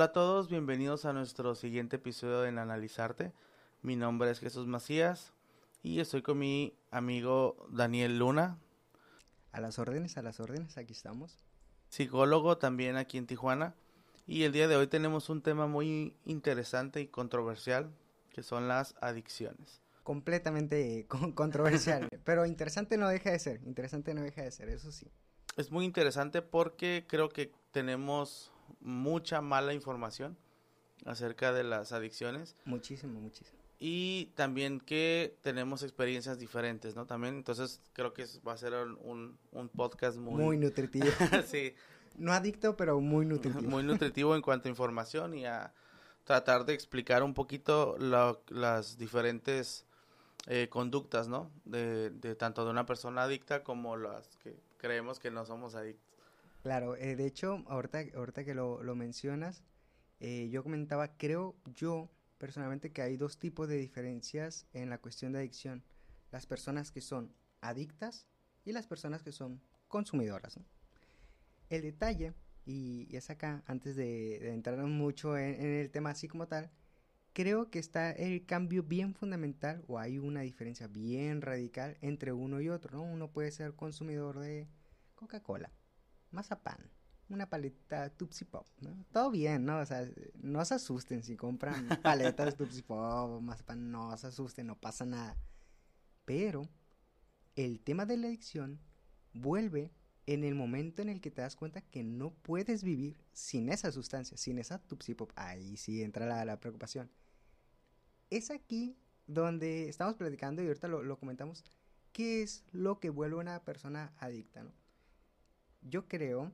Hola a todos, bienvenidos a nuestro siguiente episodio en Analizarte. Mi nombre es Jesús Macías y estoy con mi amigo Daniel Luna. A las órdenes, a las órdenes, aquí estamos. Psicólogo también aquí en Tijuana. Y el día de hoy tenemos un tema muy interesante y controversial, que son las adicciones. Completamente controversial, pero interesante no deja de ser, interesante no deja de ser, eso sí. Es muy interesante porque creo que tenemos mucha mala información acerca de las adicciones. Muchísimo, muchísimo. Y también que tenemos experiencias diferentes, ¿no? También, entonces creo que va a ser un, un podcast muy... Muy nutritivo. sí. No adicto, pero muy nutritivo. muy nutritivo en cuanto a información y a tratar de explicar un poquito las diferentes eh, conductas, ¿no? De, de tanto de una persona adicta como las que creemos que no somos adictos. Claro, eh, de hecho, ahorita, ahorita que lo, mencionas, eh, yo comentaba, creo yo personalmente que hay dos tipos de diferencias en la cuestión de adicción. Las personas que son adictas y las personas que son consumidoras. El detalle, y, es acá, antes de, entrar mucho en, en, el tema así como tal, creo que está el cambio bien fundamental o hay una diferencia bien radical entre uno y otro, ¿no? Uno puede ser consumidor de Coca-Cola mazapán, una paleta Tupsi Pop, ¿no? Todo bien, ¿no? O sea, no se asusten si compran paletas Tupsi Pop, mazapán, no se asusten, no pasa nada. Pero el tema de la adicción vuelve en el momento en el que te das cuenta que no puedes vivir sin esa sustancia, sin esa Tupsi Pop. Ahí sí entra la, la preocupación. Es aquí donde estamos platicando y ahorita lo, lo comentamos, qué es lo que vuelve a una persona adicta, ¿no? Yo creo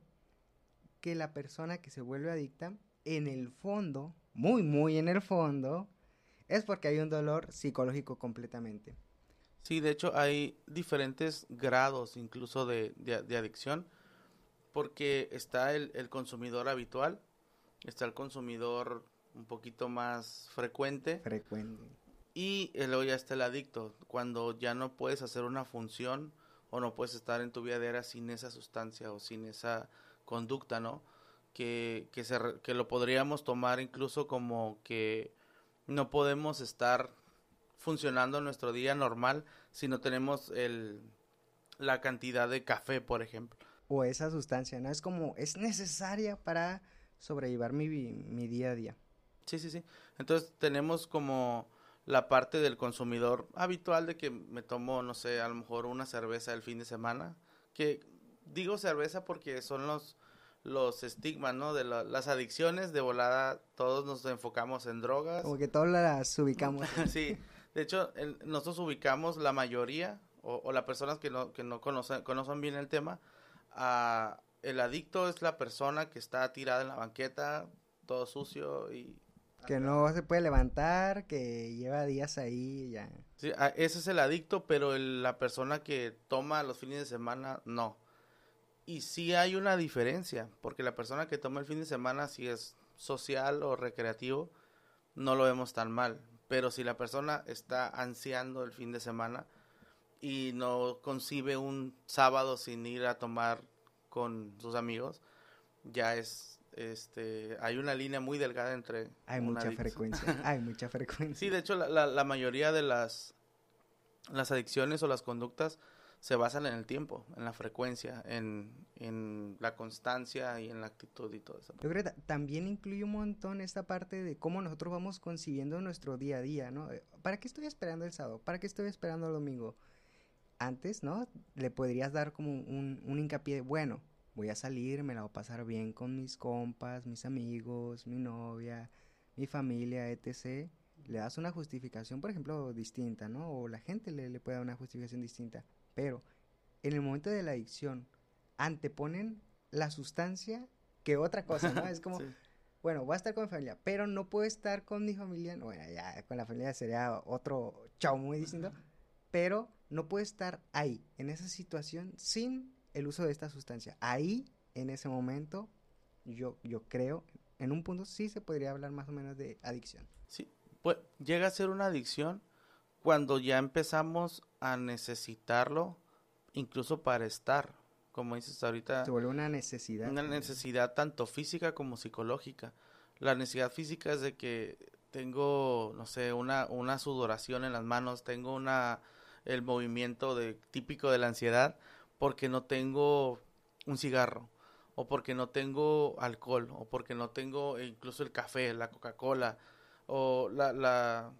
que la persona que se vuelve adicta, en el fondo, muy, muy en el fondo, es porque hay un dolor psicológico completamente. Sí, de hecho hay diferentes grados incluso de, de, adicción, porque está el, el, consumidor habitual, está el consumidor un poquito más frecuente. Frecuente. Y luego ya está el adicto, cuando ya no puedes hacer una función o no puedes estar en tu vida diaria sin esa sustancia o sin esa conducta, ¿no? Que, que, se, que lo podríamos tomar incluso como que no podemos estar funcionando nuestro día normal si no tenemos el, la cantidad de café, por ejemplo. O esa sustancia, ¿no? Es como, es necesaria para sobrellevar mi, mi día a día. Sí, sí, sí. Entonces tenemos como la parte del consumidor habitual de que me tomo, no sé, a lo mejor una cerveza el fin de semana, que digo cerveza porque son los los estigmas, ¿no? De las adicciones, de volada todos nos enfocamos en drogas. Como que todas las ubicamos. sí, de hecho, nosotros ubicamos la mayoría, o, o las personas que no, que no conocen, conocen bien el tema, a, el adicto es la persona que está tirada en la banqueta, todo sucio y que no se puede levantar, que lleva días ahí ya. Sí, ese es el adicto, pero la persona que toma los fines de semana, no. Y sí hay una diferencia, porque la persona que toma el fin de semana, si es social o recreativo, no lo vemos tan mal. Pero si la persona está ansiando el fin de semana y no concibe un sábado sin ir a tomar con sus amigos, ya es este, hay una línea muy delgada entre... Hay mucha frecuencia, hay mucha frecuencia. Sí, de hecho, la, la, mayoría de las, las adicciones o las conductas se basan en el tiempo, en la frecuencia, en, en la constancia y en la actitud y todo eso. Yo creo que también incluye un montón esta parte de cómo nosotros vamos concibiendo nuestro día a día, ¿no? Eh, ¿Para qué estoy esperando el sábado? ¿Para qué estoy esperando el domingo? Antes, ¿no? Le podrías dar como un, un hincapié, bueno, voy a salir, me la voy a pasar bien con mis compas, mis amigos, mi novia, mi familia, etc. Le das una justificación, por ejemplo, distinta, ¿no? O la gente le, le puede dar una justificación distinta. Pero en el momento de la adicción, anteponen la sustancia que otra cosa, ¿no? Es como, bueno, voy a estar con mi familia, pero no puedo estar con mi familia. Bueno, ya con la familia sería otro chao muy distinto. Pero no puedo estar ahí, en esa situación, sin el uso de esta sustancia. Ahí, en ese momento, yo, yo creo, en un punto sí se podría hablar más o menos de adicción. Sí, pues llega a ser una adicción cuando ya empezamos a necesitarlo, incluso para estar, como dices ahorita. Se vuelve una necesidad. Una necesidad tanto física como psicológica. La necesidad física es de que tengo, no sé, una, una sudoración en las manos, tengo una, el movimiento de, típico de la ansiedad porque no tengo un cigarro o porque no tengo alcohol o porque no tengo incluso el café, la Coca-Cola o la, la,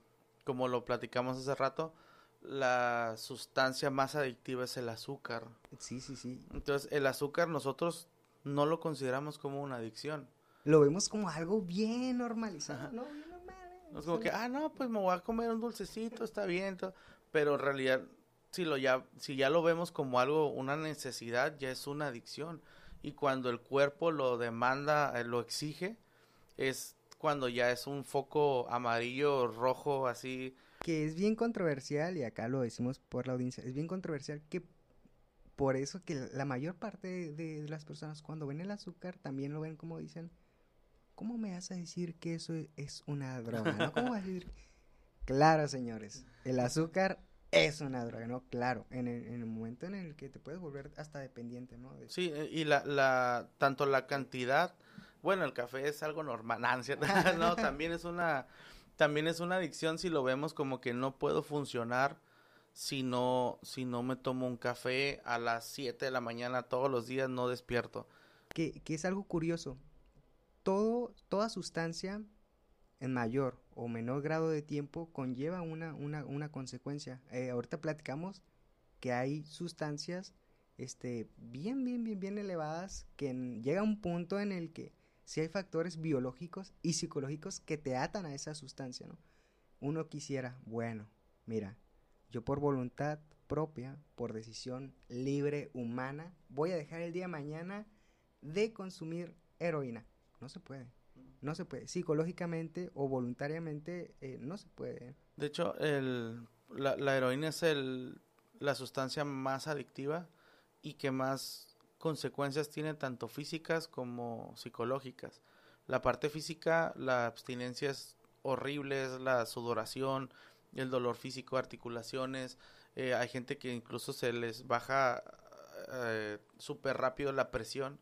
como lo platicamos hace rato, la sustancia más adictiva es el azúcar. Sí, sí, sí. Entonces, el azúcar nosotros no lo consideramos como una adicción. Lo vemos como algo bien normalizado, ¿no? Bien normal. ¿eh? Es como que, ah, no, pues me voy a comer un dulcecito, está bien. Pero en realidad, si, lo ya, si ya lo vemos como algo, una necesidad, ya es una adicción. Y cuando el cuerpo lo demanda, eh, lo exige, es cuando ya es un foco amarillo, rojo, así. Que es bien controversial, y acá lo decimos por la audiencia, es bien controversial que por eso que la mayor parte de, las personas cuando ven el azúcar también lo ven como dicen, ¿cómo me vas a decir que eso es una droga? ¿no? ¿Cómo vas a decir? Claro, señores, el azúcar es una droga, ¿no? Claro, en el, momento en el que te puedes volver hasta dependiente, ¿no? Sí, eh, y la, la, tanto la cantidad, bueno, el café es algo normal, no, también es una, también es una adicción si lo vemos como que no puedo funcionar si no, si no me tomo un café a las 7 de la mañana todos los días, no despierto. Que, que es algo curioso, todo, toda sustancia en mayor o menor grado de tiempo conlleva una, una, una consecuencia. Eh, ahorita platicamos que hay sustancias este, bien, bien, bien, bien elevadas que llega un punto en el que si hay factores biológicos y psicológicos que te atan a esa sustancia, ¿no? Uno quisiera, bueno, mira, yo por voluntad propia, por decisión libre, humana, voy a dejar el día mañana de consumir heroína. No se puede. No se puede. Psicológicamente o voluntariamente eh, no se puede. De hecho, el, la, heroína es el, la sustancia más adictiva y que más consecuencias tiene tanto físicas como psicológicas. La parte física, la abstinencia es horrible, es la sudoración, el dolor físico, articulaciones. Eh, hay gente que incluso se les baja eh, súper rápido la presión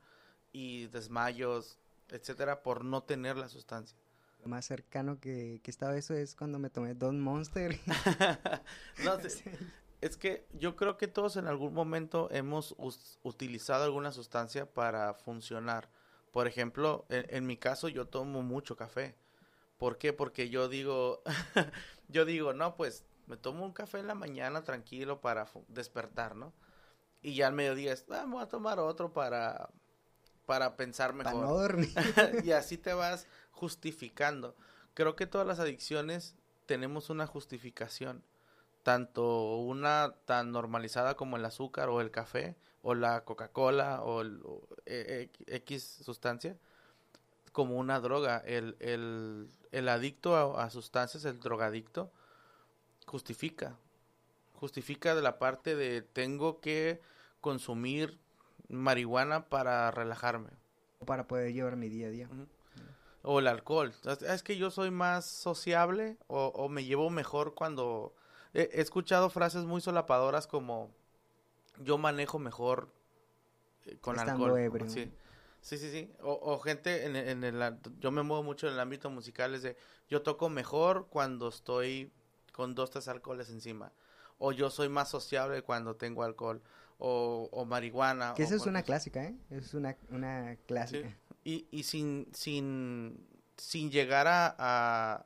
y desmayos, etcétera, por no tener la sustancia. Lo más cercano que, que estaba eso es cuando me tomé dos Monster. no, es que yo creo que todos en algún momento hemos utilizado alguna sustancia para funcionar. Por ejemplo, en, mi caso yo tomo mucho café. ¿Por qué? Porque yo digo, yo digo, no, pues me tomo un café en la mañana tranquilo para despertar, ¿no? Y ya al mediodía, ah, voy a tomar otro para para pensar mejor. y así te vas justificando. Creo que todas las adicciones tenemos una justificación, tanto una tan normalizada como el azúcar o el café o la Coca-Cola o, el, e, e, X sustancia, como una droga. El, el, el adicto a, a, sustancias, el drogadicto, justifica. Justifica de la parte de tengo que consumir marihuana para relajarme. Para poder llevar mi día a día. O el alcohol. Es que yo soy más sociable o, me llevo mejor cuando... He, escuchado frases muy solapadoras como yo manejo mejor eh, con alcohol. Sí. Sí, sí, O, gente en, en, el... Yo me muevo mucho en el ámbito musical, es de... Yo toco mejor cuando estoy con dos, tres alcoholes encima. O yo soy más sociable cuando tengo alcohol o, marihuana. Que esa es una clásica, ¿eh? Es una, una clásica. Y, y sin, sin, sin llegar a,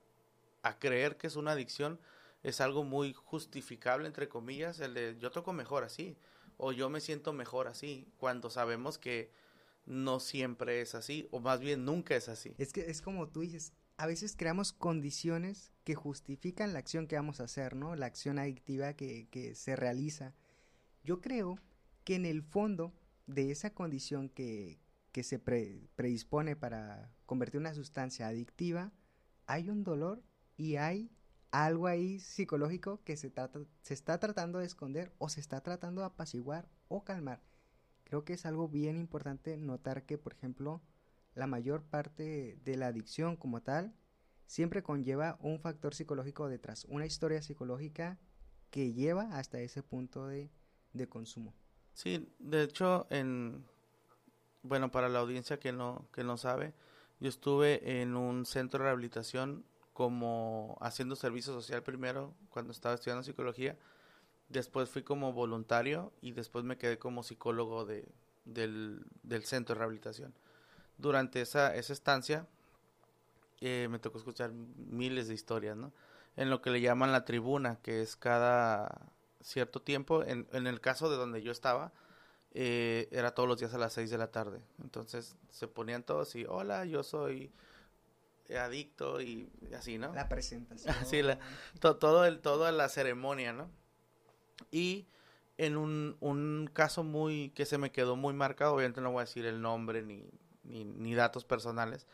a, creer que es una adicción, es algo muy justificable, entre comillas, el de yo toco mejor así, o yo me siento mejor así, cuando sabemos que no siempre es así, o más bien nunca es así. Es que es como tú dices, a veces creamos condiciones que justifican la acción que vamos a hacer, ¿no? La acción adictiva que, que se realiza. Yo creo que en el fondo de esa condición que, se predispone para convertir una sustancia adictiva, hay un dolor y hay algo ahí psicológico que se, trata, se está tratando de esconder o se está tratando de apaciguar o calmar. Creo que es algo bien importante notar que, por ejemplo, la mayor parte de la adicción como tal siempre conlleva un factor psicológico detrás, una historia psicológica que lleva hasta ese punto de consumo. Sí, de hecho, en bueno, para la audiencia que no que no sabe, Yo estuve en un centro de rehabilitación como haciendo servicio social primero cuando estaba estudiando psicología. Después fui como voluntario y después me quedé como psicólogo de, del, del centro de rehabilitación. Durante esa, esa estancia eh, me tocó escuchar miles de historias, ¿no? En lo que le llaman la tribuna, que es cada cierto tiempo. En, en el caso de donde yo estaba, eh, era todos los días a las 6 de la tarde. Entonces se ponían todos y, hola, yo soy adicto y así, ¿no? La presentación. Sí, la, todo el, toda la ceremonia, ¿no? Y en un, un caso muy, que se me quedó muy marcado, obviamente no voy a decir el nombre ni, ni, ni datos personales,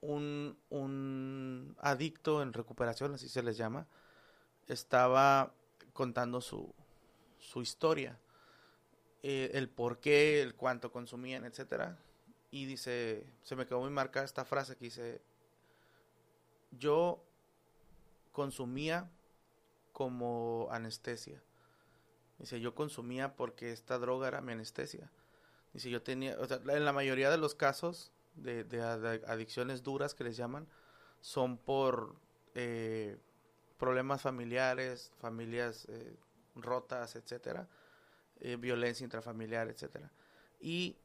un, un adicto en recuperación, así se les llama, estaba contando su, su historia, eh, el por qué, el cuánto consumían, etcétera. Y dice, se me quedó muy marcada esta frase que dice, yo consumía como anestesia. Dice, yo consumía porque esta droga era mi anestesia. Dice, yo tenía, o sea, en la mayoría de los casos de, de, adicciones duras que les llaman, son por eh, problemas familiares, familias eh, rotas, etcétera, eh, violencia intrafamiliar, etcétera. Y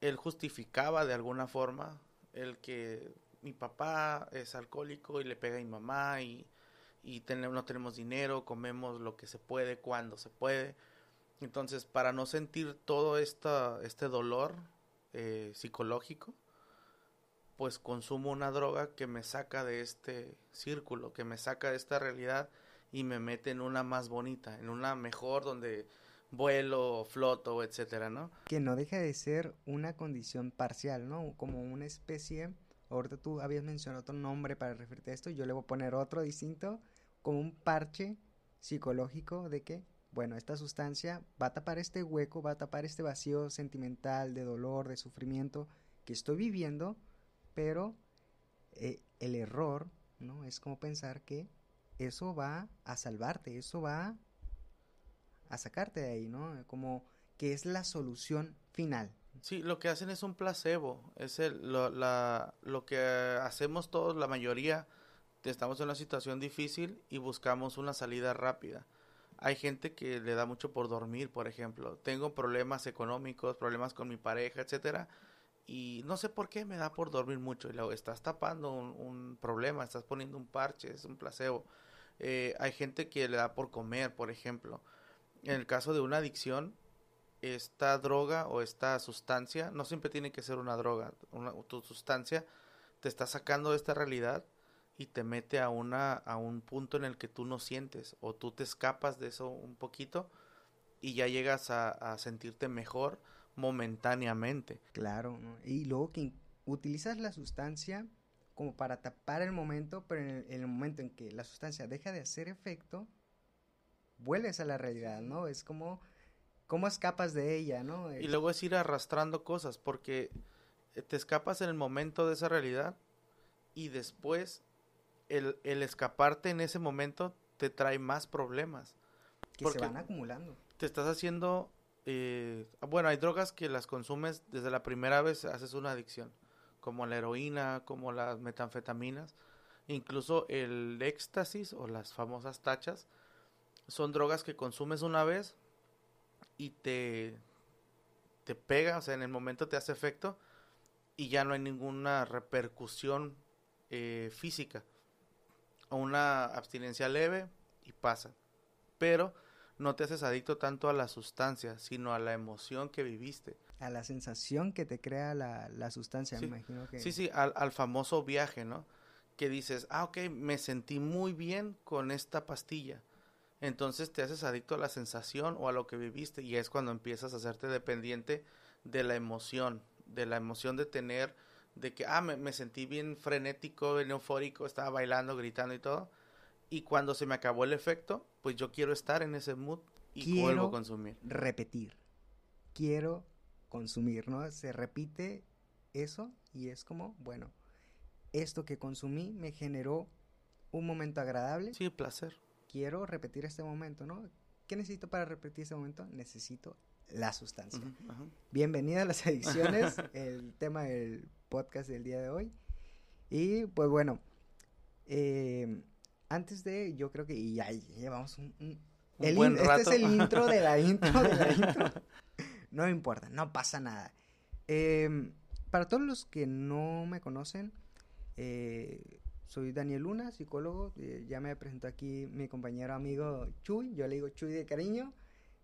él justificaba de alguna forma el que mi papá es alcohólico y le pega a mi mamá y, y no tenemos dinero, comemos lo que se puede, cuando se puede. Entonces, para no sentir todo esta, este dolor eh, psicológico, pues consumo una droga que me saca de este círculo, que me saca de esta realidad y me mete en una más bonita, en una mejor donde vuelo, floto, etcétera, ¿no? Que no deja de ser una condición parcial, ¿no? Como una especie Ahorita tú habías mencionado otro nombre para referirte a esto, yo le voy a poner otro distinto, como un parche psicológico de que, bueno, esta sustancia va a tapar este hueco, va a tapar este vacío sentimental, de dolor, de sufrimiento que estoy viviendo, pero eh, el error, ¿no? Es como pensar que eso va a salvarte, eso va a sacarte de ahí, ¿no? Como que es la solución final. Sí, lo que hacen es un placebo. Es el, lo, la, lo que hacemos todos, la mayoría, estamos en una situación difícil y buscamos una salida rápida. Hay gente que le da mucho por dormir, por ejemplo. Tengo problemas económicos, problemas con mi pareja, etcétera, y no sé por qué me da por dormir mucho. Y luego estás tapando un, un problema, estás poniendo un parche, es un placebo. Eh, hay gente que le da por comer, por ejemplo. En el caso de una adicción, esta droga o esta sustancia, no siempre tiene que ser una droga, una, tu sustancia te está sacando de esta realidad y te mete a una a un punto en el que tú no sientes o tú te escapas de eso un poquito y ya llegas a, a sentirte mejor momentáneamente. Claro, y luego que utilizas la sustancia como para tapar el momento, pero en el, en el momento en que la sustancia deja de hacer efecto, vuelves a la realidad, ¿no? Es como ¿Cómo escapas de ella, no? Y luego es ir arrastrando cosas, porque eh, te escapas en el momento de esa realidad y después el, el escaparte en ese momento te trae más problemas. Que se van acumulando. Te estás haciendo... Eh, bueno, hay drogas que las consumes desde la primera vez, haces una adicción, como la heroína, como las metanfetaminas, incluso el éxtasis o las famosas tachas, son drogas que consumes una vez y te, te pega, o sea, en el momento te hace efecto y ya no hay ninguna repercusión eh, física. O una abstinencia leve y pasa. Pero no te haces adicto tanto a la sustancia, sino a la emoción que viviste. A la sensación que te crea la, la sustancia, sí. me imagino que... Sí, sí, al, al famoso viaje, ¿no? Que dices, ah, ok, me sentí muy bien con esta pastilla entonces te haces adicto a la sensación o a lo que viviste y es cuando empiezas a hacerte dependiente de la emoción, de la emoción de tener, de que, ah, me, me sentí bien frenético, bien eufórico, estaba bailando, gritando y todo. Y cuando se me acabó el efecto, pues yo quiero estar en ese mood y quiero vuelvo a consumir. Repetir. Quiero consumir, ¿no? Se repite eso y es como, bueno, esto que consumí me generó un momento agradable. Sí, placer quiero repetir este momento, ¿no? ¿Qué necesito para repetir este momento? Necesito la sustancia. Uh -huh, uh -huh. Bienvenida a las adicciones, el tema del podcast del día de hoy. Y pues bueno, eh, antes de, yo creo que, y ya llevamos un, el buen Este es el intro de la intro de la intro. No importa, no pasa nada. Em, para todos los que no me conocen, eh, soy Daniel Luna, psicólogo. Eh, ya me presentó aquí mi compañero amigo Chuy. Yo le digo Chuy de cariño.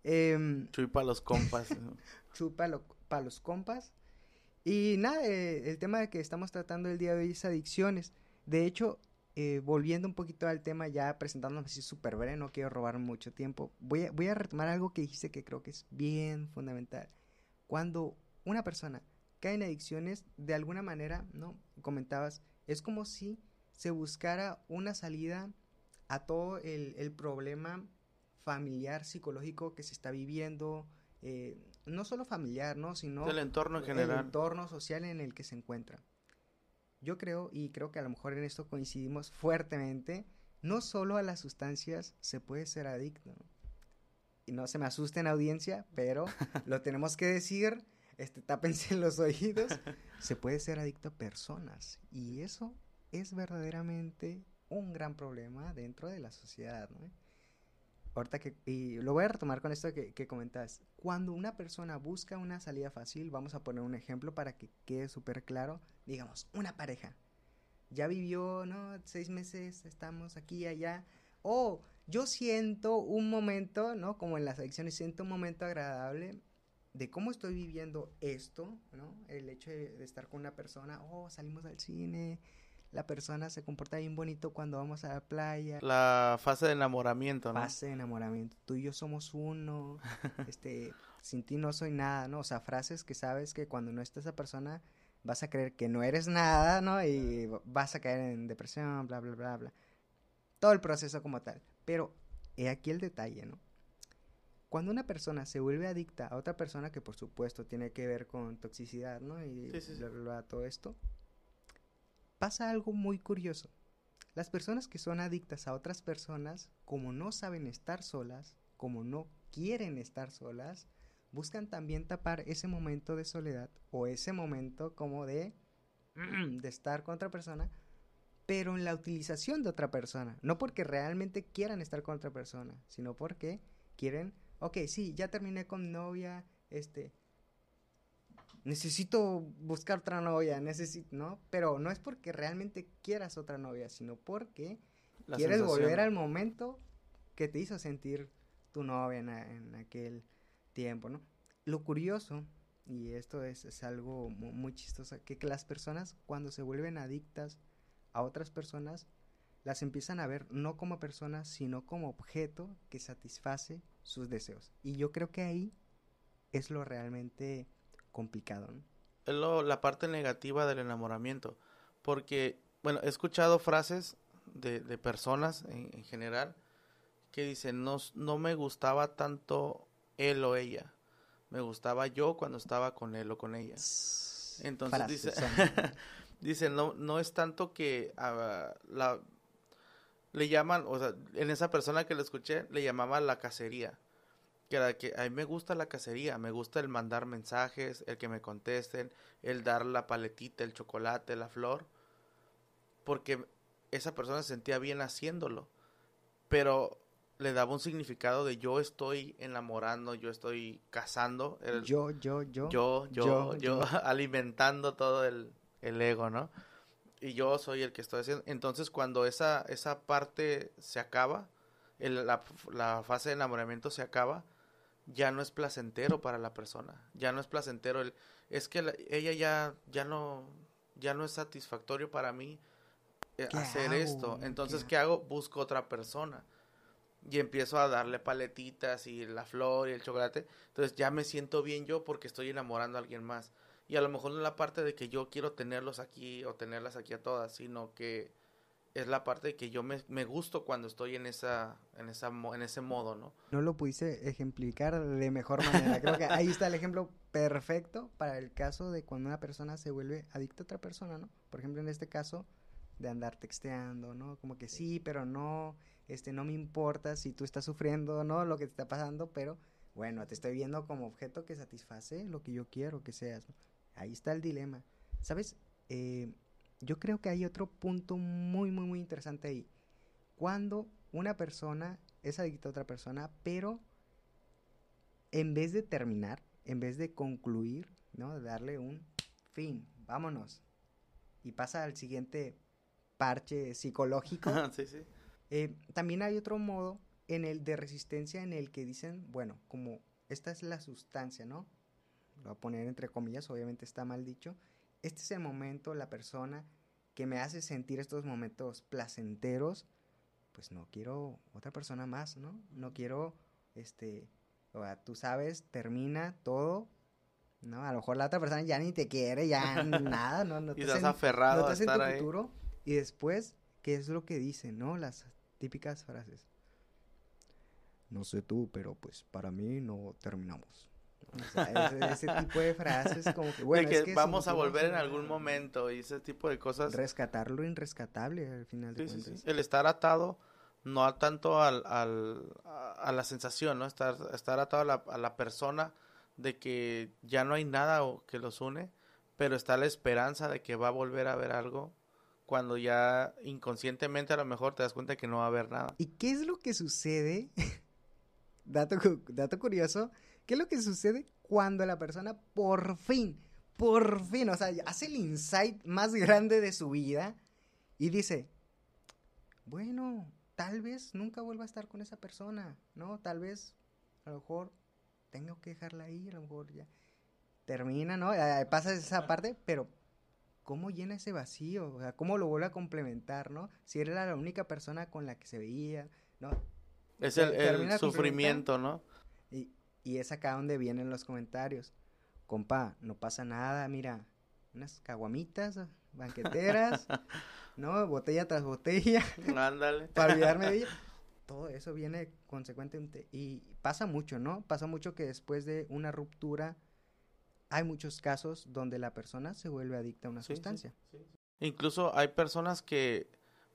Em, Chuy para los compas. Chuy para los compas. Y nada, eh, el tema de que estamos tratando el día de hoy es adicciones. De hecho, eh, volviendo un poquito al tema, ya presentándonos así súper breve, no quiero robar mucho tiempo, voy a, voy a retomar algo que dijiste que creo que es bien fundamental. Cuando una persona cae en adicciones, de alguna manera, ¿no? Comentabas, es como si se buscara una salida a todo el, problema familiar, psicológico que se está viviendo, eh, no solo familiar, ¿no? Sino... El entorno en general. El entorno social en el que se encuentra yo creo, y creo que a lo mejor en esto coincidimos fuertemente, no solo a las sustancias se puede ser adicto. Y no se me asusten audiencia, pero lo tenemos que decir, este, tápense los oídos, se puede ser adicto a personas. Y eso es verdaderamente un gran problema dentro de la sociedad. ¿no? Ahorita que, y lo voy a retomar con esto que, que comentas. Cuando una persona busca una salida fácil, vamos a poner un ejemplo para que quede súper claro. Digamos, una pareja. Ya vivió, ¿no? Seis meses, estamos aquí allá. O yo siento un momento, ¿no? Como en las adicciones, siento un momento agradable de cómo estoy viviendo esto, ¿no? El hecho de, de estar con una persona, oh, salimos al cine, la persona se comporta bien bonito cuando vamos a la playa. La fase de enamoramiento, ¿no? Fase de enamoramiento. Tú y yo somos uno. este, sin ti no soy nada, ¿no? O sea, frases que sabes que cuando no está esa persona vas a creer que no eres nada, ¿no? Y vas a caer en depresión, bla, bla, bla, bla. Todo el proceso como tal. Pero he aquí el detalle, ¿no? Cuando una persona se vuelve adicta a otra persona, que por supuesto tiene que ver con toxicidad, ¿no? Y Bla, bla, bla, todo esto, pasa algo muy curioso. Las personas que son adictas a otras personas, como no saben estar solas, como no quieren estar solas, buscan también tapar ese momento de soledad o ese momento como de, de estar con otra persona, pero en la utilización de otra persona. No porque realmente quieran estar con otra persona, sino porque quieren, ok, sí, ya terminé con novia, este, necesito buscar otra novia, necesito, ¿no? Pero no es porque realmente quieras otra novia, sino porque quieres volver al momento que te hizo sentir tu novia en, aquel tiempo, ¿no? Lo curioso, y esto es, algo muy, chistoso, que, que las personas cuando se vuelven adictas a otras personas, las empiezan a ver no como personas, sino como objeto que satisface sus deseos. Y yo creo que ahí es lo realmente complicado. ¿no? Es lo, la parte negativa del enamoramiento. Porque, bueno, he escuchado frases de, de personas en, general que dicen, no, no me gustaba tanto él o ella. Me gustaba yo cuando estaba con él o con ella. Entonces dice, dice, no, no es tanto que uh, la, le llaman, o sea, en esa persona que le escuché, le llamaba la cacería que era que a mí me gusta la cacería, me gusta el mandar mensajes, el que me contesten, el dar la paletita, el chocolate, la flor, porque esa persona se sentía bien haciéndolo, pero le daba un significado de yo estoy enamorando, yo estoy cazando. yo, yo, yo. Yo, yo, yo, alimentando todo el, el, ego, ¿no? Y yo soy el que estoy haciendo. Entonces cuando esa, esa parte se acaba, el, la, la fase de enamoramiento se acaba, ya no es placentero para la persona, ya no es placentero el, es que ella ya ya no ya no es satisfactorio para mí eh, hacer esto, entonces ¿Qué? hago? Busco otra persona y empiezo a darle paletitas y la flor y el chocolate, entonces ya me siento bien yo porque estoy enamorando a alguien más y a lo mejor no es la parte de que yo quiero tenerlos aquí o tenerlas aquí a todas, sino que es la parte que yo me, me gusto cuando estoy en esa, en esa en ese modo, ¿no? No lo pudiste ejemplificar de mejor manera. Creo que ahí está el ejemplo perfecto para el caso de cuando una persona se vuelve adicta a otra persona, ¿no? Por ejemplo, en este caso de andar texteando, ¿no? Como que sí, pero no, este, no me importa si tú estás sufriendo, ¿no? Lo que te está pasando, pero bueno, te estoy viendo como objeto que satisface lo que yo quiero que seas. ¿no? Ahí está el dilema. ¿Sabes? Eh, yo creo que hay otro punto muy, muy, muy interesante ahí. Cuando una persona es adicta a otra persona, pero en vez de terminar, en vez de concluir, ¿no? De darle un fin, vámonos. Y pasa al siguiente parche psicológico. sí, sí. Eh, también hay otro modo en el de resistencia en el que dicen, bueno, como esta es la sustancia, ¿no? Lo voy a poner entre comillas, obviamente está mal dicho. Este es el momento, la persona que me hace sentir estos momentos placenteros, pues no quiero otra persona más, ¿no? No quiero, este, o sea, tú sabes, termina todo, ¿no? A lo mejor la otra persona ya ni te quiere, ya nada, ¿no? no y estás aferrado no a estar en tu ahí. futuro. Y después, ¿qué es lo que dicen, no? Las típicas frases. No sé tú, pero pues para mí no terminamos. O sea, ese, ese tipo de frases como que, bueno, de que, es que vamos a volver en algún momento y ese tipo de cosas. Rescatar lo irrescatable al final de Sí, cuentas. sí. El estar atado, no a tanto al, al- a, la sensación, ¿no? Estar, estar atado a la, a la persona de que ya no hay nada que los une, pero está la esperanza de que va a volver a haber algo cuando ya inconscientemente a lo mejor te das cuenta que no va a haber nada. ¿Y qué es lo que sucede? dato, dato curioso. ¿Qué es lo que sucede cuando la persona por fin, por fin, o sea, hace el insight más grande de su vida y dice, bueno, tal vez nunca vuelva a estar con esa persona, ¿no? Tal vez, a lo mejor, tengo que dejarla ir, a lo mejor ya. Termina, ¿no? Eh, pasa esa parte, pero ¿cómo llena ese vacío? O sea, ¿cómo lo vuelve a complementar, no? Si era la única persona con la que se veía, ¿no? Es el, el sufrimiento, ¿no? Y, es acá donde vienen los comentarios. Compa, no pasa nada, mira, unas caguamitas, banqueteras, ¿no? Botella tras botella, Ándale. para olvidarme de ella. Todo eso viene consecuentemente. Y pasa mucho, ¿no? Pasa mucho que después de una ruptura hay muchos casos donde la persona se vuelve adicta a una Sí, sí, sustancia. Incluso hay personas que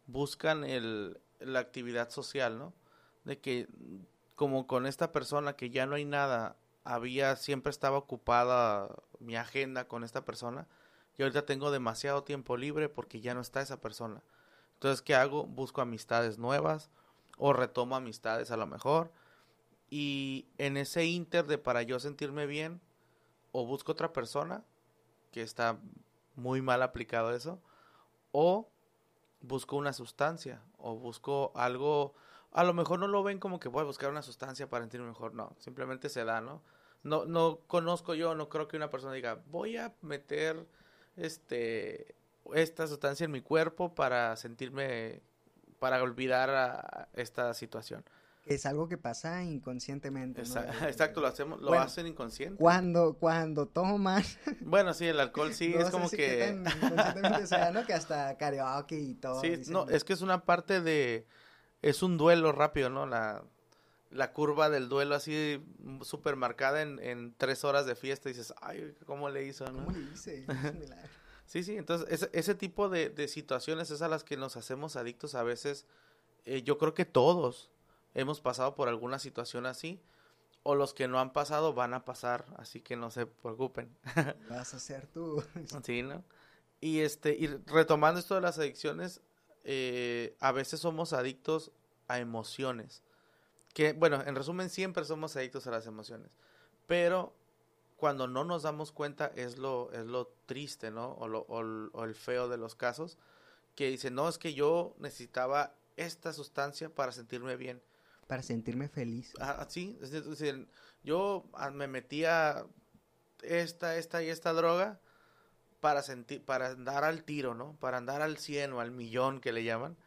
buscan el, la actividad social, ¿no? De que como con esta persona que ya no hay nada, había, siempre estaba ocupada mi agenda con esta persona y ahorita tengo demasiado tiempo libre porque ya no está esa persona. Entonces, ¿qué hago? Busco amistades nuevas o retomo amistades a lo mejor y en ese inter de para yo sentirme bien o busco otra persona que está muy mal aplicado eso o busco una sustancia o busco algo a lo mejor no lo ven como que voy a buscar una sustancia para sentirme mejor no simplemente se da no no no conozco yo no creo que una persona diga voy a meter este esta sustancia en mi cuerpo para sentirme para olvidar a esta situación Es algo que pasa inconscientemente. exacto lo hacemos lo Bueno, hacen inconsciente Cuando, cuando toman, bueno sí el alcohol sí no es como si que inconscientemente sea, ¿no? Que hasta karaoke y todo. Sí, dicen, no, es que es una parte de... Es un duelo rápido, ¿no? La, la curva del duelo así súper marcada en, en tres horas de fiesta y dices, ay, ¿cómo le hizo, no? ¿Cómo le hice? Es. Sí, sí, entonces ese, ese tipo de, de situaciones es a las que nos hacemos adictos a veces. eh, yo creo que todos hemos pasado por alguna situación así o los que no han pasado van a pasar, así que no se preocupen. Vas a ser tú. Sí, ¿no? Y este, y retomando esto de las adicciones, eh, a veces somos adictos a emociones. Que, bueno, en resumen, siempre somos adictos a las emociones. Pero cuando no nos damos cuenta es lo, es lo triste, ¿no? O, lo, o, el- o el feo de los casos. Que dicen, no, es que yo necesitaba esta sustancia para sentirme bien. Para sentirme feliz. Ah, sí, es decir, yo ah, me metía esta, esta y esta droga para sentir, para andar al tiro, ¿no? Para andar al 100 o al millón que le llaman.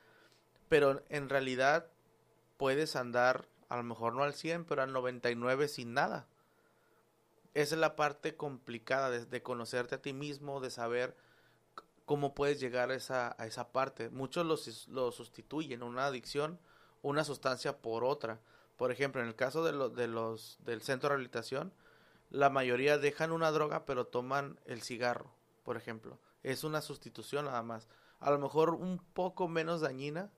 Pero en realidad puedes andar a lo mejor no al 100, pero al 99 sin nada. Esa es la parte complicada de, conocerte a ti mismo, de saber cómo puedes llegar a esa, a esa parte. Muchos lo, sus- lo sustituyen, una adicción, una sustancia por otra. Por ejemplo, en el caso de, de los del centro de rehabilitación, la mayoría dejan una droga pero toman el cigarro, por ejemplo. Es una sustitución nada más. A lo mejor un poco menos dañina,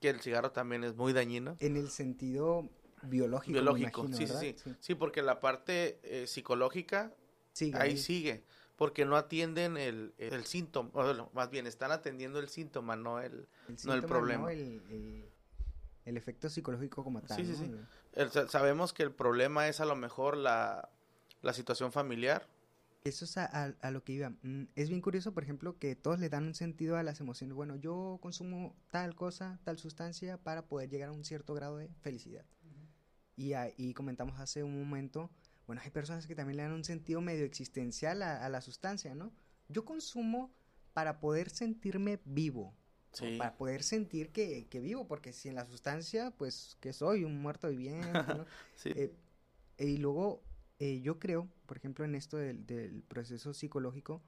que el cigarro también es muy dañino. En el sentido biológico. me Biológico, imagino, sí, sí, sí, sí. porque la parte eh, psicológica Sigue ahí ahí. sigue. porque no atienden el, el síntoma, más bien están atendiendo el síntoma, no el, no el problema. el, el, efecto psicológico como tal. Sí, sí, sí. sabemos que el problema es a lo mejor la, la situación familiar. Eso es a, a, lo que iba. Mm, es bien curioso, por ejemplo, que todos le dan un sentido a las emociones. Bueno, yo consumo tal cosa, tal sustancia para poder llegar a un cierto grado de felicidad. y, y comentamos hace un momento bueno, hay personas que también le dan un sentido medio existencial a, la sustancia, ¿no? Yo consumo para poder sentirme vivo, para poder sentir que, vivo, porque si en la sustancia, pues que soy un muerto viviente, ¿no? sí. Eh, y luego eh, yo creo, por ejemplo, en esto del, proceso psicológico,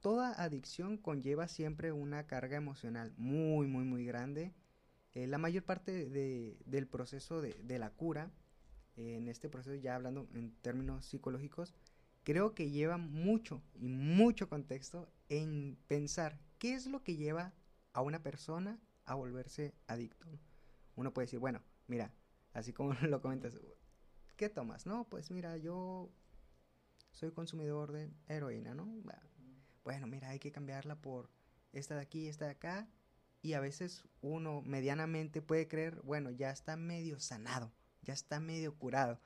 toda adicción conlleva siempre una carga emocional muy, muy, muy grande. Eh, la mayor parte del proceso de, de la cura en este proceso, ya hablando en términos psicológicos, creo que lleva mucho y mucho contexto en pensar qué es lo que lleva a una persona a volverse adicto. Uno puede decir, bueno, mira, así como lo comentas, ¿qué tomas? No, pues mira, yo soy consumidor de heroína, ¿no? Bueno, mira, hay que cambiarla por esta de aquí, esta de acá. Y a veces uno medianamente puede creer, bueno, ya está medio sanado ya está medio curado.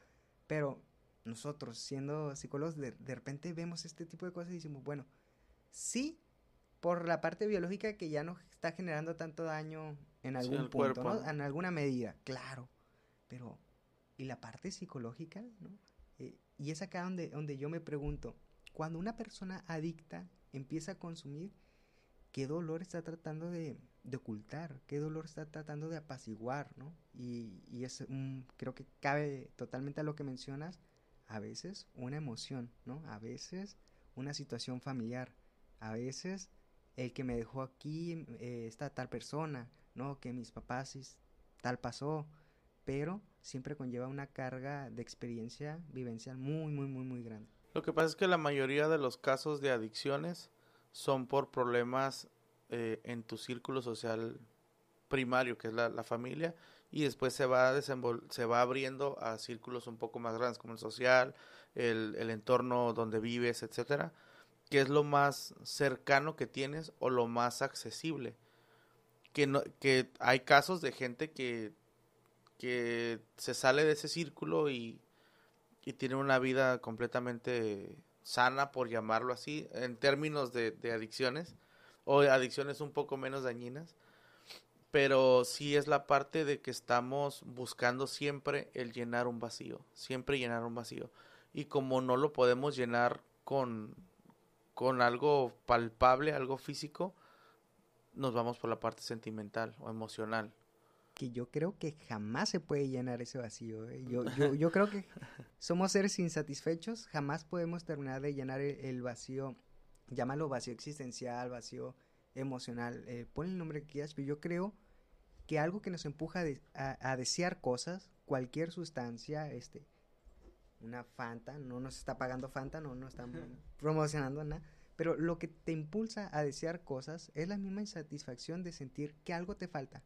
Pero nosotros, siendo psicólogos, de, repente vemos este tipo de cosas y decimos, bueno, sí, por la parte biológica que ya no está generando tanto daño en algún punto, ¿no? En alguna medida, claro. Pero, ¿y la parte psicológica? ¿no? Eh, y es acá donde, donde yo me pregunto, cuando una persona adicta empieza a consumir, ¿qué dolor está tratando de, de ocultar, qué dolor está tratando de apaciguar, ¿no? Y, y es un, creo que cabe totalmente a lo que mencionas, a veces una emoción, ¿no? A veces una situación familiar, a veces el que me dejó aquí eh, está tal persona, ¿no? Que mis papás tal pasó, pero siempre conlleva una carga de experiencia vivencial muy, muy, muy, muy grande. Lo que pasa es que la mayoría de los casos de adicciones son por problemas eh, en tu círculo social primario, que es la, familia, y después se va, se va abriendo a círculos un poco más grandes, como el social, el, el entorno donde vives, etcétera, que es lo más cercano que tienes o lo más accesible. Que, no, que hay casos de gente que, que se sale de ese círculo y, y tiene una vida completamente sana, por llamarlo así, en términos de, adicciones, o adicciones un poco menos dañinas, pero sí es la parte de que estamos buscando siempre el llenar un vacío, siempre llenar un vacío. Y como no lo podemos llenar con, con algo palpable, algo físico, nos vamos por la parte sentimental o emocional. Que yo creo que jamás se puede llenar ese vacío. ¿eh? Yo, yo, yo, creo que somos seres insatisfechos, jamás podemos terminar de llenar el vacío llámalo vacío existencial, vacío emocional, eh, pon el nombre que quieras, pero yo creo que algo que nos empuja a, desear cosas, cualquier sustancia, este, una Fanta, no nos está pagando Fanta, no nos estamos promocionando nada, pero lo que te impulsa a desear cosas es la misma insatisfacción de sentir que algo te falta.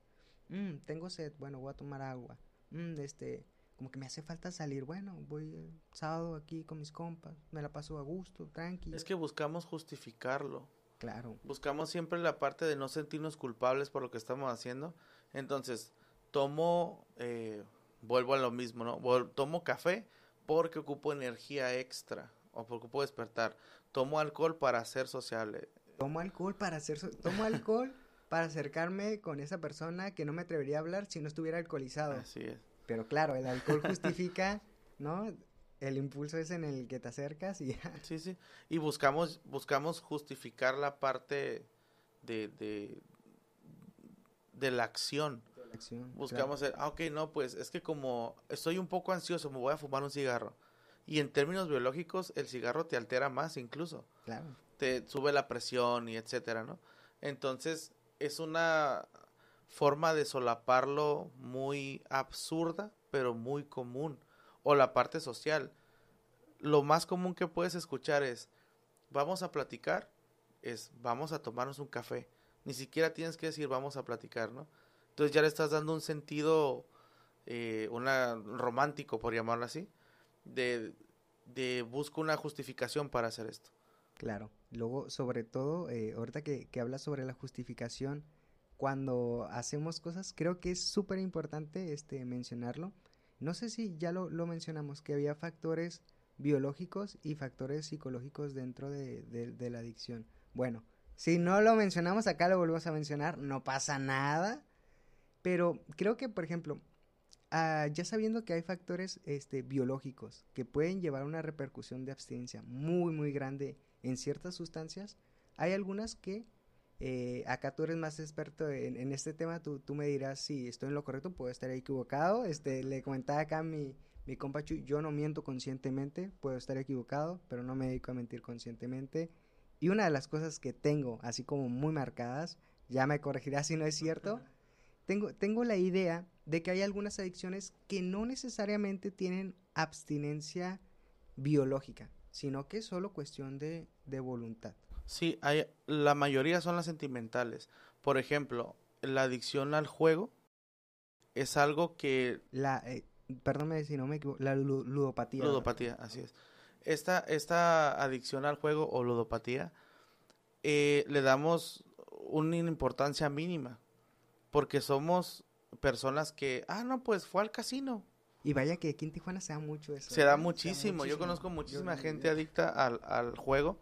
Mm, tengo sed, bueno, voy a tomar agua. Mm, este, como que me hace falta salir. Bueno, voy el sábado aquí con mis compas, me la paso a gusto, tranquilo. Es que buscamos justificarlo. Claro. Buscamos siempre la parte de no sentirnos culpables por lo que estamos haciendo. Entonces, tomo, eh, vuelvo a lo mismo, ¿no? tomo café porque ocupo energía extra o porque ocupo despertar. Tomo alcohol para ser sociable. Tomo alcohol para ser... tomo alcohol para acercarme con esa persona que no me atrevería a hablar si no estuviera alcoholizado. Así es. Pero claro, el alcohol justifica, ¿no? El impulso es en el que te acercas y Sí, sí. Y buscamos, buscamos justificar la parte de, de, de la acción. Buscamos, ah, ok, no, pues es que como estoy un poco ansioso, me voy a fumar un cigarro. Y en términos biológicos, el cigarro te altera más incluso. Claro. Te sube la presión y etcétera, ¿no? Entonces, es una forma de solaparlo muy absurda, pero muy común. O la parte social. Lo más común que puedes escuchar es, vamos a platicar, es, vamos a tomarnos un café. Ni siquiera tienes que decir, vamos a platicar, ¿no? Entonces ya le estás dando un sentido, eh, una romántico, por llamarlo así, de, de busco una justificación para hacer esto. Claro. Luego, sobre todo, eh, ahorita que, que hablas sobre la justificación, cuando hacemos cosas, creo que es súper importante este, mencionarlo. No sé si ya lo, lo, mencionamos, que había factores biológicos y factores psicológicos dentro de, de, de, la adicción. Bueno, si no lo mencionamos acá, lo volvemos a mencionar, no pasa nada. Pero creo que, por ejemplo, ah, ya sabiendo que hay factores este, biológicos que pueden llevar a una repercusión de abstinencia muy, muy grande en ciertas sustancias, hay algunas que eh, acá tú eres más experto en, en este tema, tú, tú, me dirás si estoy en lo correcto, puedo estar equivocado. Este, le comentaba acá a mi, mi compa yo no miento conscientemente, puedo estar equivocado, pero no me dedico a mentir conscientemente. Y una de las cosas que tengo, así como muy marcadas, ya me corregirá si no es cierto, tengo, tengo la idea de que hay algunas adicciones que no necesariamente tienen abstinencia biológica, sino que es solo cuestión de, de voluntad. Sí, hay, la mayoría son las sentimentales. Por ejemplo, la adicción al juego es algo que... La, eh, perdóname si no me equivoco, la ludopatía. Ludopatía, así es. Esta, esta adicción al juego o ludopatía eh, le damos una importancia mínima porque somos personas que, ah, no, pues fue al casino. Y vaya que aquí en Tijuana se da mucho eso. Se da, muchísimo. Se da muchísimo. Yo conozco muchísima Yo, gente adicta al, al, juego,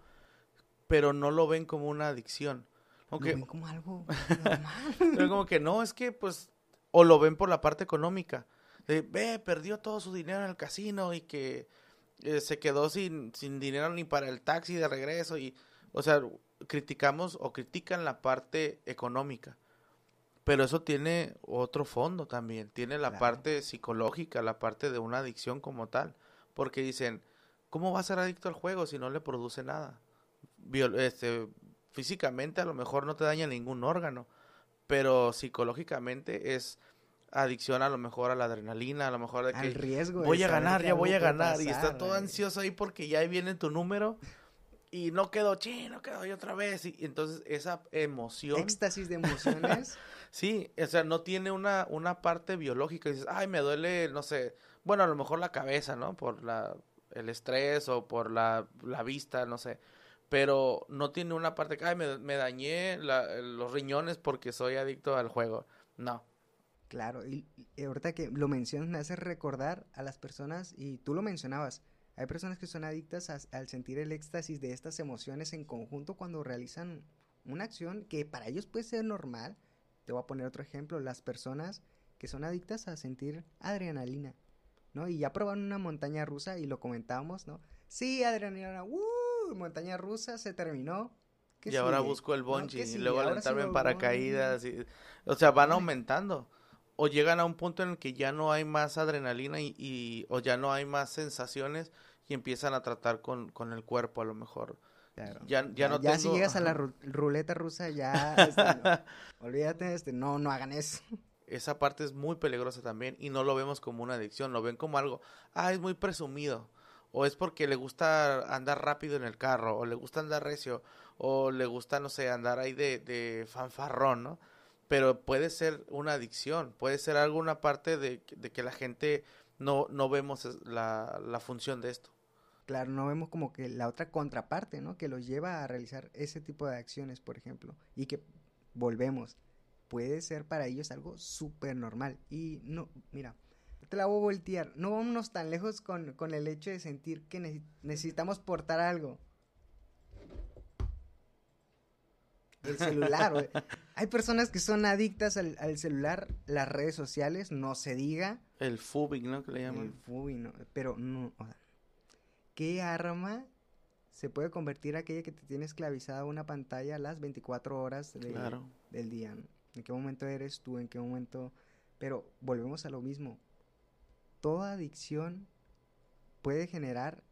pero no lo ven como una adicción. Aunque, lo ven como algo normal. pero como que no, es que pues, o lo ven por la parte económica. De, ve, perdió todo su dinero en el casino y que eh, se quedó sin, sin dinero ni para el taxi de regreso. y O sea, criticamos o critican la parte económica pero eso tiene otro fondo también, tiene la claro. parte psicológica, la parte de una adicción como tal, porque dicen, ¿cómo va a ser adicto al juego si no le produce nada? Este, físicamente a lo mejor no te daña ningún órgano, pero psicológicamente es adicción a lo mejor a la adrenalina, a lo mejor de que Al riesgo voy a ganar, ya voy a ganar pasar, y está todo ansioso ahí porque ya viene tu número y no quedó chino, quedó y otra vez y entonces esa emoción éxtasis de emociones Sí, o sea, no tiene una, una parte biológica. Dices, ay, me duele, no sé, bueno, a lo mejor la cabeza, ¿no? Por la, el estrés o por la, la vista, no sé. Pero no tiene una parte que, ay, me, me dañé los riñones porque soy adicto al juego. No. Claro, y, y ahorita que lo mencionas me hace recordar a las personas, y tú lo mencionabas, hay personas que son adictas a, al sentir el éxtasis de estas emociones en conjunto cuando realizan una acción que para ellos puede ser normal, te voy a poner otro ejemplo, las personas que son adictas a sentir adrenalina, ¿no? Y ya probaron una montaña rusa y lo comentábamos, ¿no? Sí, adrenalina, ¡uh! Montaña rusa se terminó. Y sigue? ahora busco el bungee no, y luego alentarme en paracaídas. Y, o sea, van aumentando. O llegan a un punto en el que ya no hay más adrenalina y, y o ya no hay más sensaciones y empiezan a tratar con, con el cuerpo a lo mejor. Claro. Ya, ya, ya, no ya tengo... si llegas a la ru ruleta rusa, ya, este, no, olvídate, este, no, no hagan eso. Esa parte es muy peligrosa también y no lo vemos como una adicción, lo ven como algo, ah, es muy presumido, o es porque le gusta andar rápido en el carro, o le gusta andar recio, o le gusta, no sé, andar ahí de, de fanfarrón, ¿no? Pero puede ser una adicción, puede ser alguna parte de, de que la gente no, no vemos la, la función de esto claro, no vemos como que la otra contraparte, ¿no? Que los lleva a realizar ese tipo de acciones, por ejemplo, y que volvemos, puede ser para ellos algo súper normal. Y no, mira, te la voy a voltear, no vámonos tan lejos con, con el hecho de sentir que ne necesitamos portar algo. El celular. Hay personas que son adictas al, al, celular, las redes sociales, no se diga. El fubing, ¿no? Que le llaman. El fubing, ¿no? Pero no, o sea, ¿qué arma se puede convertir aquella que te tiene esclavizada a una pantalla las 24 horas de, claro. del día? ¿no? ¿En qué momento eres tú? ¿En qué momento? Pero volvemos a lo mismo. Toda adicción puede generar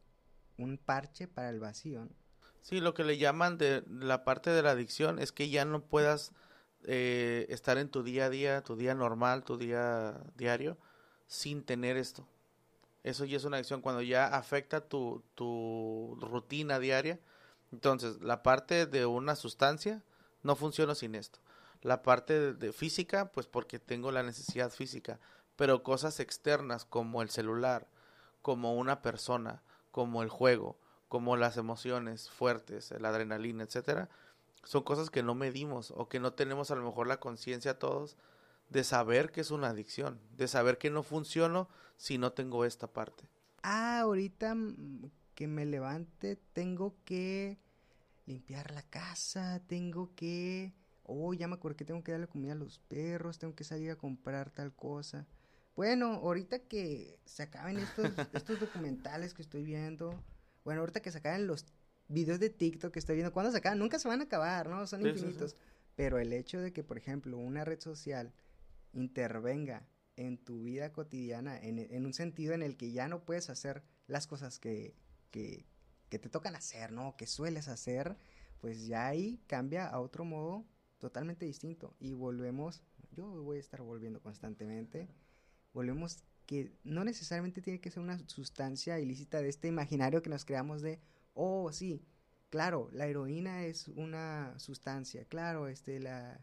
un parche para el vacío. ¿no? Sí, lo que le llaman de la parte de la adicción es que ya no puedas eh, estar en tu día a día, tu día normal, tu día diario, sin tener esto. Eso ya es una adicción cuando ya afecta tu, tu rutina diaria. Entonces, la parte de una sustancia no funciona sin esto. La parte de, de física, pues porque tengo la necesidad física. Pero cosas externas como el celular, como una persona, como el juego, como las emociones fuertes, la adrenalina, etcétera, son cosas que no medimos o que no tenemos a lo mejor la conciencia todos de saber que es una adicción, de saber que no funciono si no tengo esta parte. Ah, ahorita que me levante tengo que limpiar la casa, tengo que... Oh, ya me acuerdo que tengo que darle comida a los perros, tengo que salir a comprar tal cosa. Bueno, ahorita que se acaben estos, estos documentales que estoy viendo, bueno, ahorita que se acaben los videos de TikTok que estoy viendo, ¿cuándo se acaban? Nunca se van a acabar, ¿no? Son infinitos. Pero el hecho de que, por ejemplo, una red social intervenga en tu vida cotidiana, en, un sentido en el que ya no puedes hacer las cosas que, que, que te tocan hacer, ¿no? Que sueles hacer, pues ya ahí cambia a otro modo totalmente distinto. Y volvemos, yo voy a estar volviendo constantemente, volvemos que no necesariamente tiene que ser una sustancia ilícita de este imaginario que nos creamos de, oh, sí, claro, la heroína es una sustancia, claro, este, la,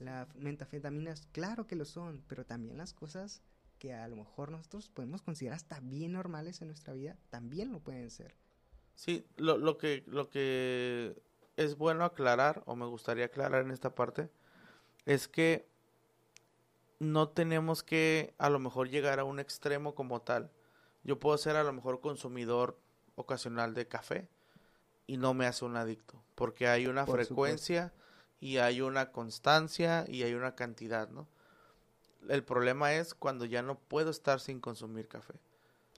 la metafetaminas, claro que lo son, pero también las cosas que a lo mejor nosotros podemos considerar hasta bien normales en nuestra vida, también lo pueden ser. Sí, lo, lo, que, lo que es bueno aclarar, o me gustaría aclarar en esta parte, es que no tenemos que a lo mejor llegar a un extremo como tal. Yo puedo ser a lo mejor consumidor ocasional de café y no me hace un adicto, porque hay una frecuencia y hay una constancia y hay una cantidad, ¿no? El problema es cuando ya no puedo estar sin consumir café.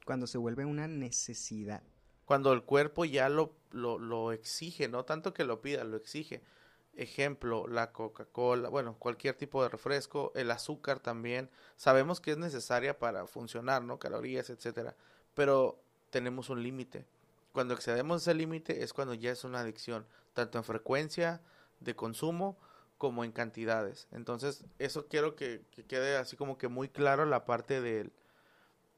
Cuando se vuelve una necesidad. Cuando el cuerpo ya lo, lo, lo exige, no tanto que lo pida, lo exige. Ejemplo, la Coca-Cola, bueno, cualquier tipo de refresco, el azúcar también. Sabemos que es necesaria para funcionar, ¿no? Calorías, etcétera. Pero tenemos un límite. Cuando excedemos ese límite es cuando ya es una adicción, tanto en frecuencia, de consumo como en cantidades. Entonces, eso quiero que, quede así como que muy claro la parte de,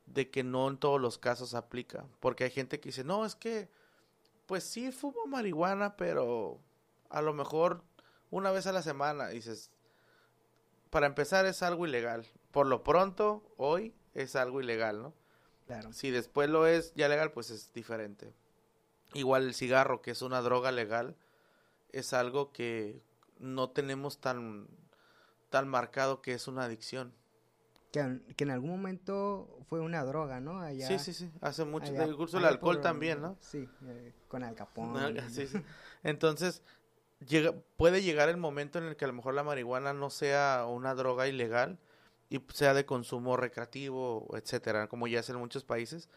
de que no en todos los casos aplica. Porque hay gente que dice, no, es que, pues sí fumo marihuana, pero a lo mejor una vez a la semana. dices, para empezar es algo ilegal. Por lo pronto, hoy es algo ilegal, ¿no? Claro. Si después lo es ya legal, pues es diferente. Igual el cigarro, que es una droga legal, es algo que no tenemos tan, tan marcado que es una adicción. Que, en algún momento fue una droga, ¿no? Allá, sí, sí, sí, hace mucho. el curso del alcohol también, ¿no? Sí, eh, con Al Capón. sí, sí. Entonces, llega, puede llegar el momento en el que a lo mejor la marihuana no sea una droga ilegal y sea de consumo recreativo, etcétera, como ya es en muchos países,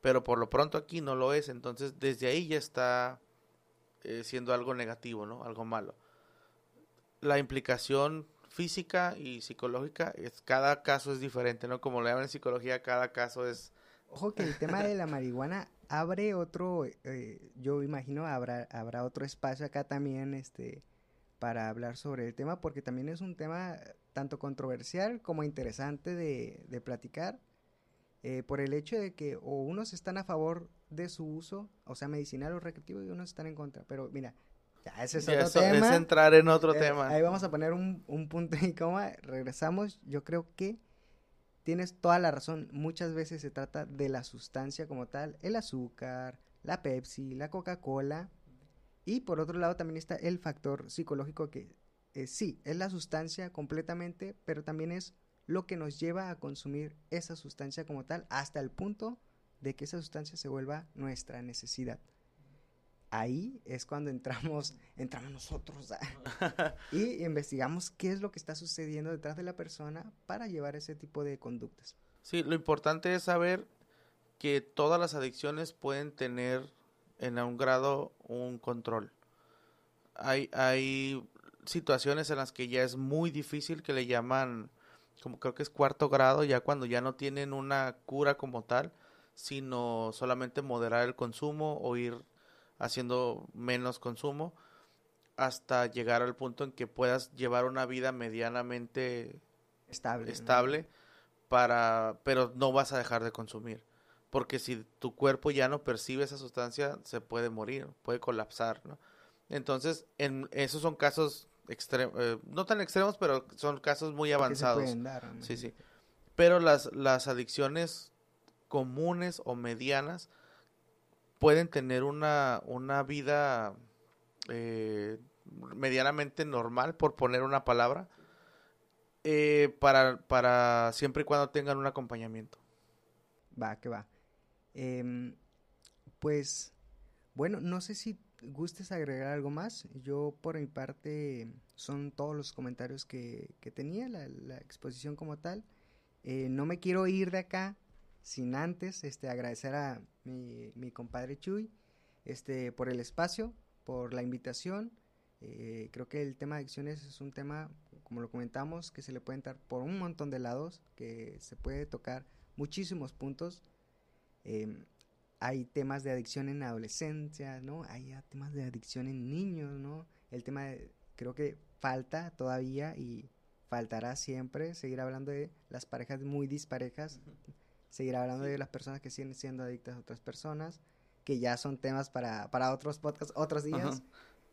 pero por lo pronto aquí no lo es, entonces desde ahí ya está eh, siendo algo negativo, ¿no? Algo malo. La implicación física y psicológica, es, cada caso es diferente, ¿no? Como le llaman en psicología, cada caso es... Ojo que el tema de la marihuana abre otro, eh, yo imagino habrá, habrá otro espacio acá también, este, para hablar sobre el tema, porque también es un tema tanto controversial como interesante de, de platicar, eh, por el hecho de que o unos están a favor de su uso, o sea, medicinal o recreativo, y unos están en contra. Pero mira, ya ese es otro tema. Es entrar en otro eh, tema. Ahí vamos a poner un, un punto y coma. Regresamos. Yo creo que tienes toda la razón. Muchas veces se trata de la sustancia como tal, el azúcar, la Pepsi, la Coca-Cola. Y por otro lado también está el factor psicológico que eh, sí, es la sustancia completamente, pero también es lo que nos lleva a consumir esa sustancia como tal hasta el punto de que esa sustancia se vuelva nuestra necesidad. Ahí es cuando entramos, entramos nosotros y investigamos qué es lo que está sucediendo detrás de la persona para llevar ese tipo de conductas. Sí, lo importante es saber que todas las adicciones pueden tener en un grado un control. Hay, hay situaciones en las que ya es muy difícil que le llaman, como creo que es cuarto grado, ya cuando ya no tienen una cura como tal, sino solamente moderar el consumo o ir haciendo menos consumo hasta llegar al punto en que puedas llevar una vida medianamente estable, estable para pero no vas a dejar de consumir porque si tu cuerpo ya no percibe esa sustancia se puede morir puede colapsar ¿no? entonces en esos son casos extremos eh, no tan extremos pero son casos muy avanzados. sí sí. Pero las las adicciones comunes o medianas pueden tener una, una vida eh, medianamente normal, por poner una palabra, eh, para, para siempre y cuando tengan un acompañamiento. Va, que va. Em, pues, bueno, no sé si gustes agregar algo más. Yo, por mi parte, son todos los comentarios que, que tenía, la, exposición como tal. Eh, no me quiero ir de acá sin antes este, agradecer a mi, mi compadre Chuy este, por el espacio, por la invitación. Eh, creo que el tema de adicciones es un tema, como lo comentamos, que se le puede entrar por un montón de lados, que se puede tocar muchísimos puntos. Em, hay temas de adicción en adolescencia, ¿no? Hay temas de adicción en niños, ¿no? El tema de, creo que falta todavía y faltará siempre seguir hablando de las parejas muy disparejas, seguir hablando de las personas que siguen siendo adictas a otras personas, que ya son temas para, para otros podcasts, otros días,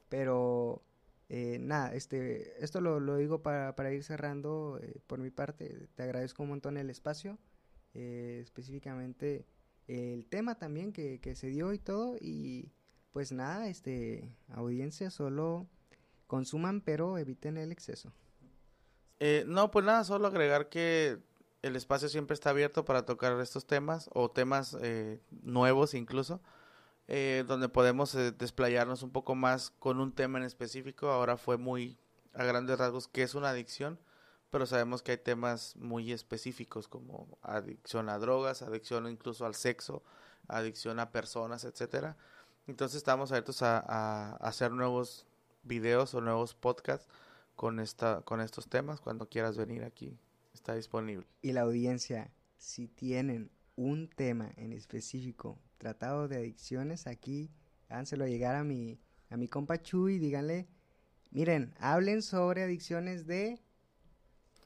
pero eh, nada, este, esto lo, lo digo para, para, ir cerrando eh, por mi parte, te agradezco un montón el espacio, eh, específicamente el tema también que, que se dio y todo, y pues nada, este, audiencia, solo consuman, pero eviten el exceso. Eh, no, pues nada, solo agregar que el espacio siempre está abierto para tocar estos temas o temas eh, nuevos incluso, eh, donde podemos eh, desplayarnos un poco más con un tema en específico. Ahora fue muy a grandes rasgos que es una adicción, pero sabemos que hay temas muy específicos como adicción a drogas, adicción incluso al sexo, adicción a personas, etcétera. Entonces estamos abiertos a, a hacer nuevos videos o nuevos podcasts con esta con estos temas cuando quieras venir aquí está disponible y la audiencia si tienen un tema en específico tratado de adicciones aquí háganselo llegar a mi a mi compa Chuy díganle miren hablen sobre adicciones de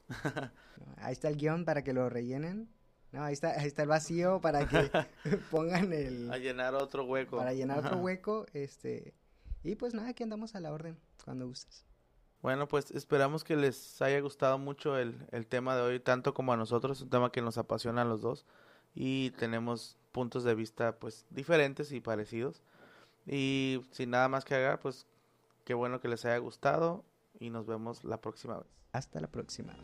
ahí está el guion para que lo rellenen no, ahí está, ahí está el vacío para que pongan el... A llenar otro hueco. Para llenar otro hueco, este... Y pues nada, aquí andamos a la orden, cuando gustes. Bueno, pues esperamos que les haya gustado mucho el, el tema de hoy, tanto como a nosotros, un tema que nos apasiona a los dos y tenemos puntos de vista pues diferentes y parecidos. Y sin nada más que agregar, pues qué bueno que les haya gustado y nos vemos la próxima vez. Hasta la próxima.